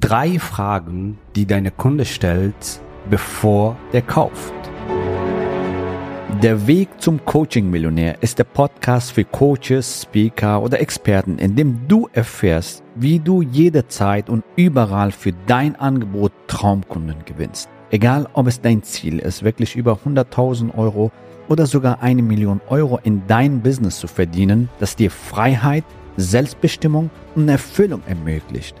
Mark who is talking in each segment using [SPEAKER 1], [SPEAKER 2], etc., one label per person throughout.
[SPEAKER 1] Drei Fragen, die deine Kunde stellt, bevor der kauft. Der Weg zum Coaching-Millionär ist der Podcast für Coaches, Speaker oder Experten, in dem du erfährst, wie du jederzeit und überall für dein Angebot Traumkunden gewinnst. Egal, ob es dein Ziel ist, wirklich über 100.000 Euro oder sogar eine Million Euro in dein Business zu verdienen, das dir Freiheit, Selbstbestimmung und Erfüllung ermöglicht.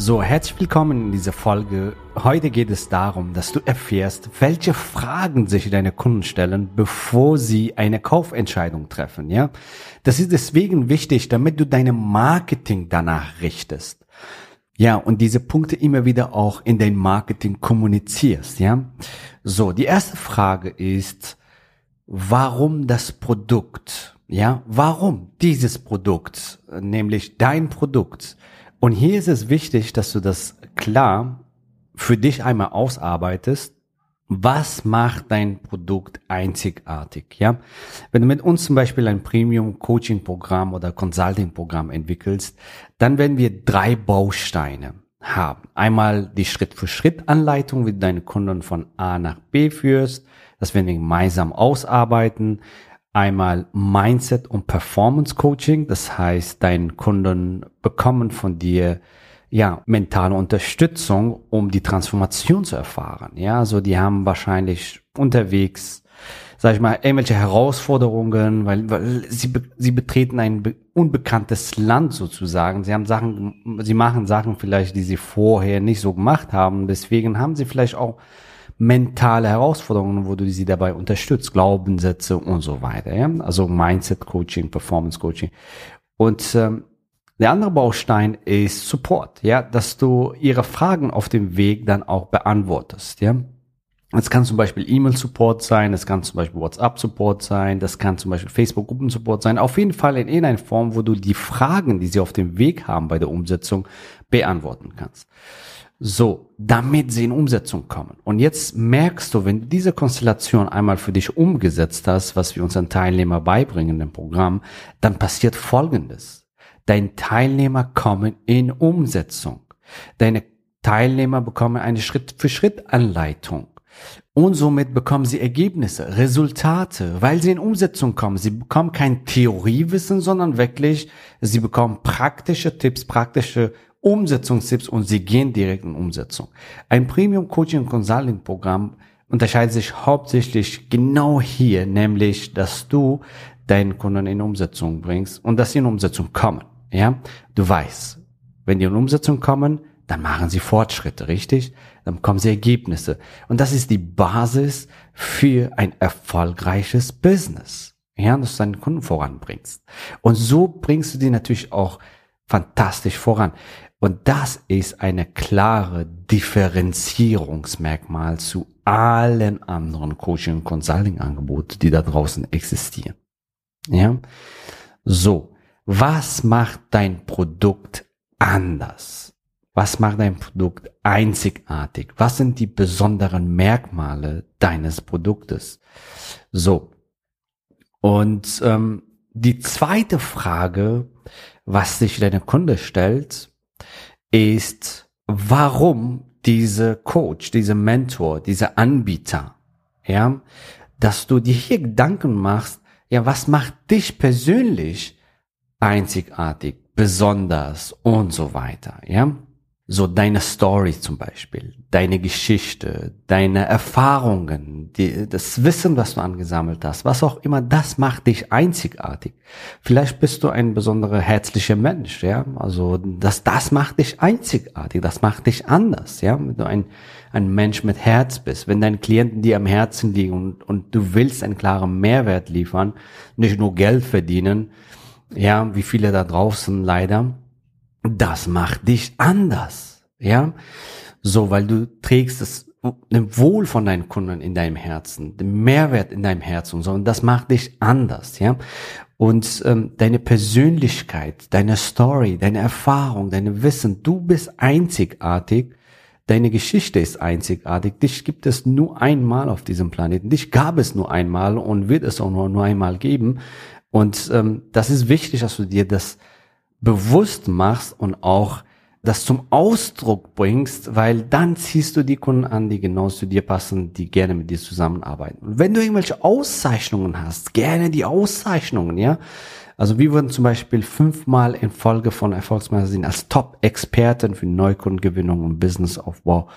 [SPEAKER 1] So, herzlich willkommen in dieser Folge. Heute geht es darum, dass du erfährst, welche Fragen sich deine Kunden stellen, bevor sie eine Kaufentscheidung treffen, ja? Das ist deswegen wichtig, damit du deine Marketing danach richtest. Ja, und diese Punkte immer wieder auch in dein Marketing kommunizierst, ja? So, die erste Frage ist, warum das Produkt? Ja, warum dieses Produkt, nämlich dein Produkt? Und hier ist es wichtig, dass du das klar für dich einmal ausarbeitest. Was macht dein Produkt einzigartig? Ja, wenn du mit uns zum Beispiel ein Premium Coaching Programm oder Consulting Programm entwickelst, dann werden wir drei Bausteine haben. Einmal die Schritt für Schritt Anleitung, wie du deine Kunden von A nach B führst. Das werden wir gemeinsam ausarbeiten einmal Mindset und Performance Coaching. Das heißt, deine Kunden bekommen von dir ja, mentale Unterstützung, um die Transformation zu erfahren. Ja, also die haben wahrscheinlich unterwegs, sag ich mal, irgendwelche Herausforderungen, weil, weil sie, sie betreten ein unbekanntes Land sozusagen. Sie haben Sachen, sie machen Sachen vielleicht, die sie vorher nicht so gemacht haben. Deswegen haben sie vielleicht auch mentale Herausforderungen, wo du sie dabei unterstützt, Glaubenssätze und so weiter. Ja? Also Mindset Coaching, Performance Coaching. Und ähm, der andere Baustein ist Support, ja, dass du ihre Fragen auf dem Weg dann auch beantwortest, ja. Es kann zum Beispiel E-Mail-Support sein, es kann zum Beispiel WhatsApp-Support sein, das kann zum Beispiel Facebook-Gruppen-Support sein. Auf jeden Fall in irgendeiner Form, wo du die Fragen, die sie auf dem Weg haben bei der Umsetzung, beantworten kannst. So, damit sie in Umsetzung kommen. Und jetzt merkst du, wenn du diese Konstellation einmal für dich umgesetzt hast, was wir unseren Teilnehmer beibringen im Programm, dann passiert Folgendes. Deine Teilnehmer kommen in Umsetzung. Deine Teilnehmer bekommen eine Schritt-für-Schritt-Anleitung. Und somit bekommen sie Ergebnisse, Resultate, weil sie in Umsetzung kommen. Sie bekommen kein Theoriewissen, sondern wirklich, sie bekommen praktische Tipps, praktische Umsetzungstipps und sie gehen direkt in Umsetzung. Ein Premium Coaching Consulting Programm unterscheidet sich hauptsächlich genau hier, nämlich, dass du deinen Kunden in Umsetzung bringst und dass sie in Umsetzung kommen. Ja, du weißt, wenn die in Umsetzung kommen, dann machen sie Fortschritte, richtig? Dann bekommen sie Ergebnisse. Und das ist die Basis für ein erfolgreiches Business. Ja, dass du deinen Kunden voranbringst. Und so bringst du die natürlich auch fantastisch voran. Und das ist eine klare Differenzierungsmerkmal zu allen anderen Coaching- und Consulting-Angeboten, die da draußen existieren. Ja? So. Was macht dein Produkt anders? Was macht dein Produkt einzigartig? Was sind die besonderen Merkmale deines Produktes? So. Und ähm, die zweite Frage, was sich deine Kunde stellt, ist, warum diese Coach, diese Mentor, diese Anbieter, ja, dass du dir hier Gedanken machst, ja, was macht dich persönlich einzigartig, besonders und so weiter, ja? So deine Story zum Beispiel, deine Geschichte, deine Erfahrungen, die, das Wissen, was du angesammelt hast, was auch immer, das macht dich einzigartig. Vielleicht bist du ein besonderer herzlicher Mensch, ja, also das, das macht dich einzigartig, das macht dich anders, ja, wenn du ein, ein Mensch mit Herz bist, wenn deine Klienten dir am Herzen liegen und, und du willst einen klaren Mehrwert liefern, nicht nur Geld verdienen, ja, wie viele da draußen leider, das macht dich anders, ja. So, weil du trägst das Wohl von deinen Kunden in deinem Herzen, den Mehrwert in deinem Herzen und so, und das macht dich anders, ja. Und ähm, deine Persönlichkeit, deine Story, deine Erfahrung, deine Wissen, du bist einzigartig. Deine Geschichte ist einzigartig. Dich gibt es nur einmal auf diesem Planeten. Dich gab es nur einmal und wird es auch nur, nur einmal geben. Und ähm, das ist wichtig, dass du dir das bewusst machst und auch das zum Ausdruck bringst, weil dann ziehst du die Kunden an, die genau zu dir passen, die gerne mit dir zusammenarbeiten. Und wenn du irgendwelche Auszeichnungen hast, gerne die Auszeichnungen, ja. Also wir wurden zum Beispiel fünfmal in Folge von Erfolgsmagazin als Top-Experten für Neukundengewinnung und Businessaufbau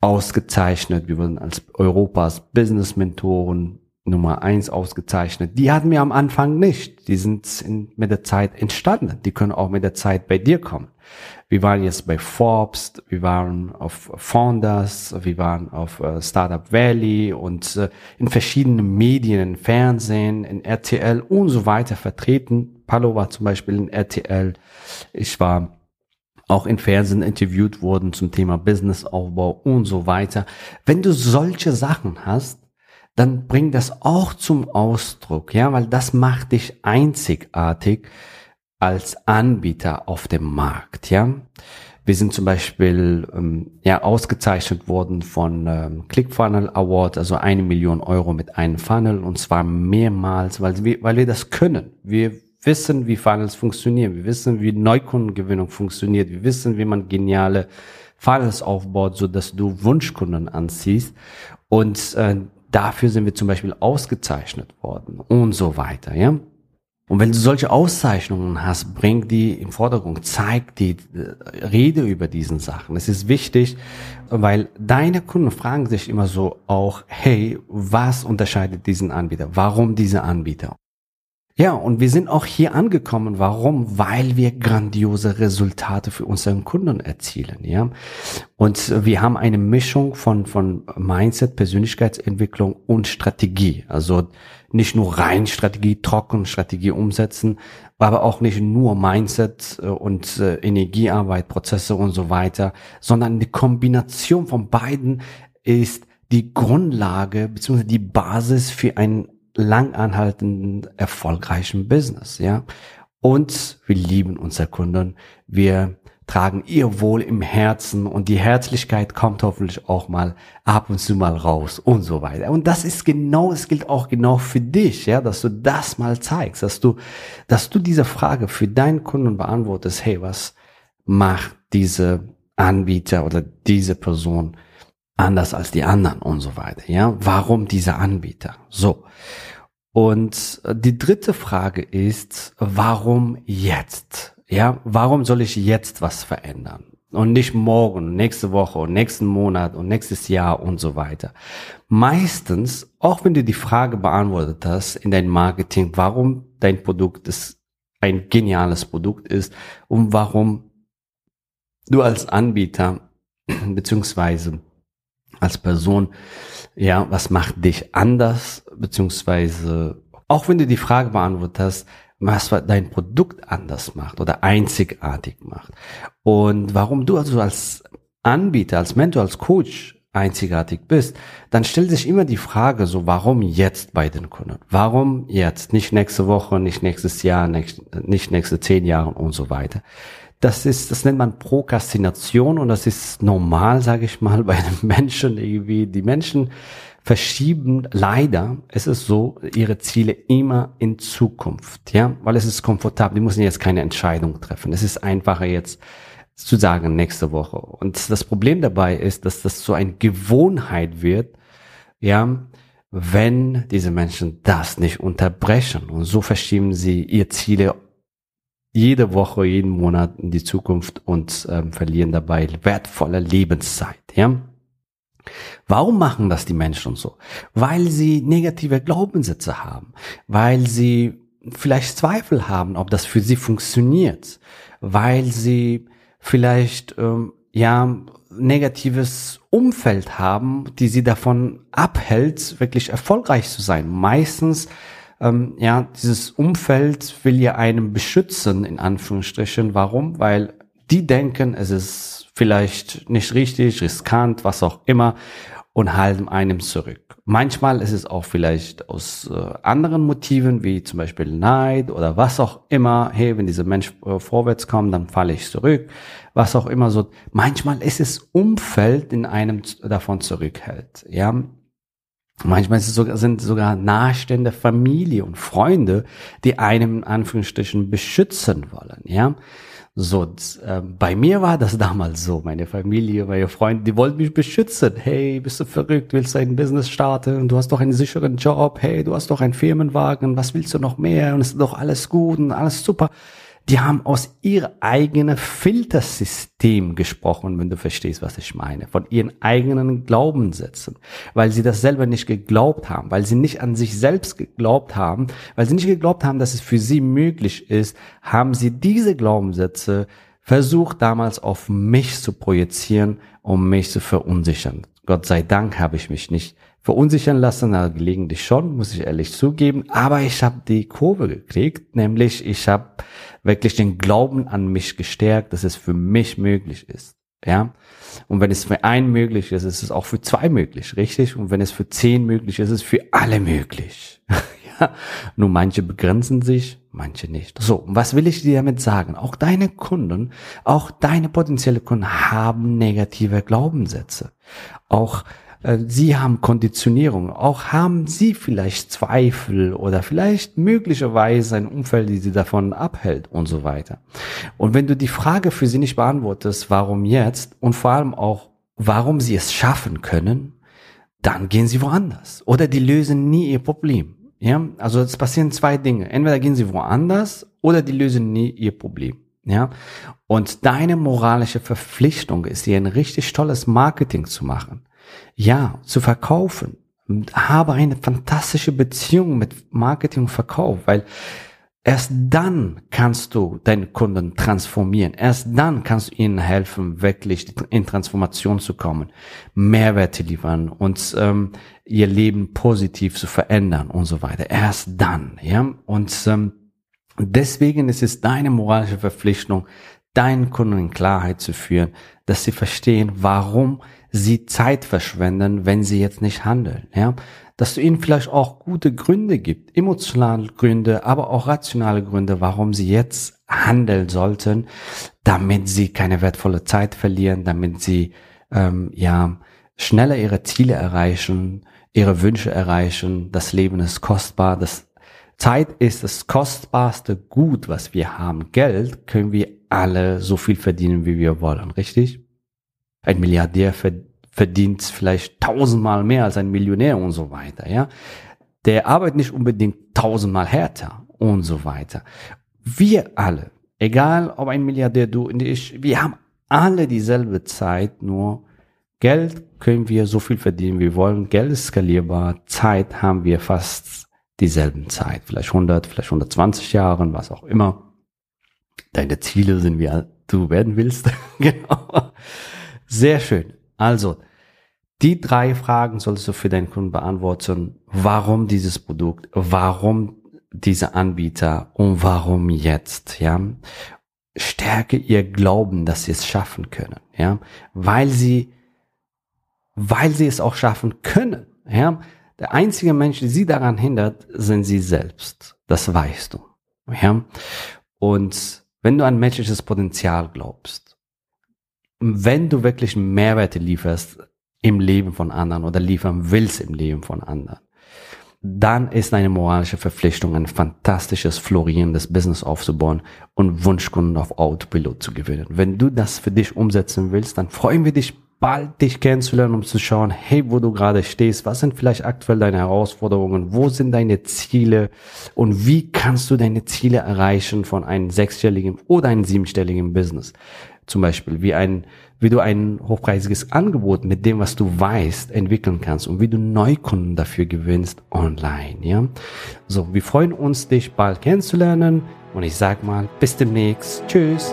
[SPEAKER 1] ausgezeichnet. Wir wurden als Europas Business-Mentoren Nummer eins ausgezeichnet. Die hatten wir am Anfang nicht. Die sind in, mit der Zeit entstanden. Die können auch mit der Zeit bei dir kommen. Wir waren jetzt bei Forbes, wir waren auf Founders, wir waren auf uh, Startup Valley und uh, in verschiedenen Medien, in Fernsehen, in RTL und so weiter vertreten. Palo war zum Beispiel in RTL. Ich war auch in Fernsehen interviewt worden zum Thema Businessaufbau und so weiter. Wenn du solche Sachen hast, dann bring das auch zum Ausdruck, ja, weil das macht dich einzigartig als Anbieter auf dem Markt, ja. Wir sind zum Beispiel ähm, ja ausgezeichnet worden von ähm, ClickFunnel Award, also eine Million Euro mit einem Funnel und zwar mehrmals, weil wir, weil wir das können. Wir wissen, wie Funnels funktionieren. Wir wissen, wie Neukundengewinnung funktioniert. Wir wissen, wie man geniale Funnels aufbaut, so dass du Wunschkunden anziehst. Und äh, dafür sind wir zum Beispiel ausgezeichnet worden und so weiter, ja. Und wenn du solche Auszeichnungen hast, bring die im Vordergrund, zeig die, äh, rede über diesen Sachen. Es ist wichtig, weil deine Kunden fragen sich immer so auch, hey, was unterscheidet diesen Anbieter? Warum diese Anbieter? Ja, und wir sind auch hier angekommen. Warum? Weil wir grandiose Resultate für unseren Kunden erzielen, ja. Und wir haben eine Mischung von, von Mindset, Persönlichkeitsentwicklung und Strategie. Also nicht nur rein Strategie, trocken Strategie umsetzen, aber auch nicht nur Mindset äh, und äh, Energiearbeit, Prozesse und so weiter, sondern die Kombination von beiden ist die Grundlage bzw. die Basis für ein langanhaltenden, erfolgreichen Business, ja. Und wir lieben unsere Kunden. Wir tragen ihr Wohl im Herzen und die Herzlichkeit kommt hoffentlich auch mal ab und zu mal raus und so weiter. Und das ist genau, es gilt auch genau für dich, ja, dass du das mal zeigst, dass du, dass du diese Frage für deinen Kunden beantwortest, hey, was macht diese Anbieter oder diese Person anders als die anderen und so weiter. Ja, warum dieser Anbieter? So. Und die dritte Frage ist, warum jetzt? Ja, warum soll ich jetzt was verändern? Und nicht morgen, nächste Woche nächsten Monat und nächstes Jahr und so weiter. Meistens, auch wenn du die Frage beantwortet hast in deinem Marketing, warum dein Produkt ist ein geniales Produkt ist und warum du als Anbieter beziehungsweise als Person, ja, was macht dich anders, beziehungsweise auch wenn du die Frage beantwortet hast, was dein Produkt anders macht oder einzigartig macht und warum du also als Anbieter, als Mentor, als Coach einzigartig bist, dann stellt sich immer die Frage so, warum jetzt bei den Kunden? Warum jetzt? Nicht nächste Woche, nicht nächstes Jahr, nicht, nicht nächste zehn Jahre und so weiter das ist, das nennt man Prokrastination und das ist normal, sage ich mal, bei den Menschen irgendwie. Die Menschen verschieben leider, es ist so, ihre Ziele immer in Zukunft, ja, weil es ist komfortabel. Die müssen jetzt keine Entscheidung treffen. Es ist einfacher jetzt zu sagen nächste Woche. Und das Problem dabei ist, dass das so eine Gewohnheit wird, ja, wenn diese Menschen das nicht unterbrechen. Und so verschieben sie ihr Ziele jede Woche, jeden Monat in die Zukunft und ähm, verlieren dabei wertvolle Lebenszeit. Ja? Warum machen das die Menschen so? Weil sie negative Glaubenssätze haben, weil sie vielleicht Zweifel haben, ob das für sie funktioniert, weil sie vielleicht ähm, ja negatives Umfeld haben, die sie davon abhält, wirklich erfolgreich zu sein. Meistens ähm, ja, dieses Umfeld will ja einem beschützen, in Anführungsstrichen. Warum? Weil die denken, es ist vielleicht nicht richtig, riskant, was auch immer. und halten einem zurück. Manchmal ist es auch vielleicht aus äh, anderen Motiven, wie zum Beispiel Neid oder was auch immer. Hey, wenn dieser Mensch äh, vorwärts kommt, dann falle ich zurück. Was auch immer so. Manchmal ist es Umfeld, in einem davon zurückhält. Ja, Manchmal sogar, sind sogar nahestehende Familie und Freunde, die einem in Anführungsstrichen beschützen wollen, ja. So, äh, bei mir war das damals so. Meine Familie, meine Freunde, die wollten mich beschützen. Hey, bist du verrückt? Willst du ein Business starten? Du hast doch einen sicheren Job. Hey, du hast doch einen Firmenwagen. Was willst du noch mehr? Und es ist doch alles gut und alles super die haben aus ihr eigenen Filtersystem gesprochen, wenn du verstehst, was ich meine, von ihren eigenen Glaubenssätzen, weil sie das selber nicht geglaubt haben, weil sie nicht an sich selbst geglaubt haben, weil sie nicht geglaubt haben, dass es für sie möglich ist, haben sie diese Glaubenssätze versucht damals auf mich zu projizieren, um mich zu verunsichern. Gott sei Dank habe ich mich nicht verunsichern lassen, also gelegentlich schon, muss ich ehrlich zugeben, aber ich habe die Kurve gekriegt, nämlich ich habe wirklich den Glauben an mich gestärkt, dass es für mich möglich ist. Ja. Und wenn es für einen möglich ist, ist es auch für zwei möglich, richtig? Und wenn es für zehn möglich ist, ist es für alle möglich. ja. Nur manche begrenzen sich, manche nicht. So. Und was will ich dir damit sagen? Auch deine Kunden, auch deine potenzielle Kunden haben negative Glaubenssätze. Auch Sie haben Konditionierung, auch haben Sie vielleicht Zweifel oder vielleicht möglicherweise ein Umfeld, die Sie davon abhält und so weiter. Und wenn du die Frage für Sie nicht beantwortest, warum jetzt und vor allem auch, warum Sie es schaffen können, dann gehen Sie woanders oder die lösen nie Ihr Problem. Ja, also es passieren zwei Dinge. Entweder gehen Sie woanders oder die lösen nie Ihr Problem. Ja, und deine moralische Verpflichtung ist hier ein richtig tolles Marketing zu machen. Ja, zu verkaufen. Habe eine fantastische Beziehung mit Marketing und Verkauf, weil erst dann kannst du deine Kunden transformieren. Erst dann kannst du ihnen helfen, wirklich in Transformation zu kommen, Mehrwerte liefern und ähm, ihr Leben positiv zu verändern und so weiter. Erst dann, ja. Und ähm, deswegen ist es deine moralische Verpflichtung, deinen Kunden in Klarheit zu führen, dass sie verstehen, warum sie Zeit verschwenden, wenn sie jetzt nicht handeln, ja. Dass du ihnen vielleicht auch gute Gründe gibt, emotionale Gründe, aber auch rationale Gründe, warum sie jetzt handeln sollten, damit sie keine wertvolle Zeit verlieren, damit sie, ähm, ja, schneller ihre Ziele erreichen, ihre Wünsche erreichen. Das Leben ist kostbar, das Zeit ist das kostbarste Gut, was wir haben. Geld können wir alle so viel verdienen, wie wir wollen, richtig? Ein Milliardär verdient vielleicht tausendmal mehr als ein Millionär und so weiter, ja. Der arbeitet nicht unbedingt tausendmal härter und so weiter. Wir alle, egal ob ein Milliardär, du und ich, wir haben alle dieselbe Zeit, nur Geld können wir so viel verdienen, wie wir wollen. Geld ist skalierbar. Zeit haben wir fast dieselben Zeit. Vielleicht 100, vielleicht 120 Jahren, was auch immer. Deine Ziele sind, wie du werden willst. genau. Sehr schön. Also, die drei Fragen solltest du für deinen Kunden beantworten. Warum dieses Produkt? Warum dieser Anbieter? Und warum jetzt? Ja. Stärke ihr Glauben, dass sie es schaffen können. Ja. Weil sie, weil sie es auch schaffen können. Ja. Der einzige Mensch, der sie daran hindert, sind sie selbst. Das weißt du. Ja. Und wenn du an menschliches Potenzial glaubst, wenn du wirklich Mehrwerte lieferst im Leben von anderen oder liefern willst im Leben von anderen, dann ist eine moralische Verpflichtung, ein fantastisches, florierendes Business aufzubauen und Wunschkunden auf Autopilot zu gewinnen. Wenn du das für dich umsetzen willst, dann freuen wir dich bald, dich kennenzulernen, um zu schauen, hey, wo du gerade stehst, was sind vielleicht aktuell deine Herausforderungen, wo sind deine Ziele und wie kannst du deine Ziele erreichen von einem sechsstelligen oder einem siebenstelligen Business zum Beispiel, wie ein, wie du ein hochpreisiges Angebot mit dem, was du weißt, entwickeln kannst und wie du Neukunden dafür gewinnst online, ja. So, wir freuen uns, dich bald kennenzulernen und ich sag mal, bis demnächst. Tschüss.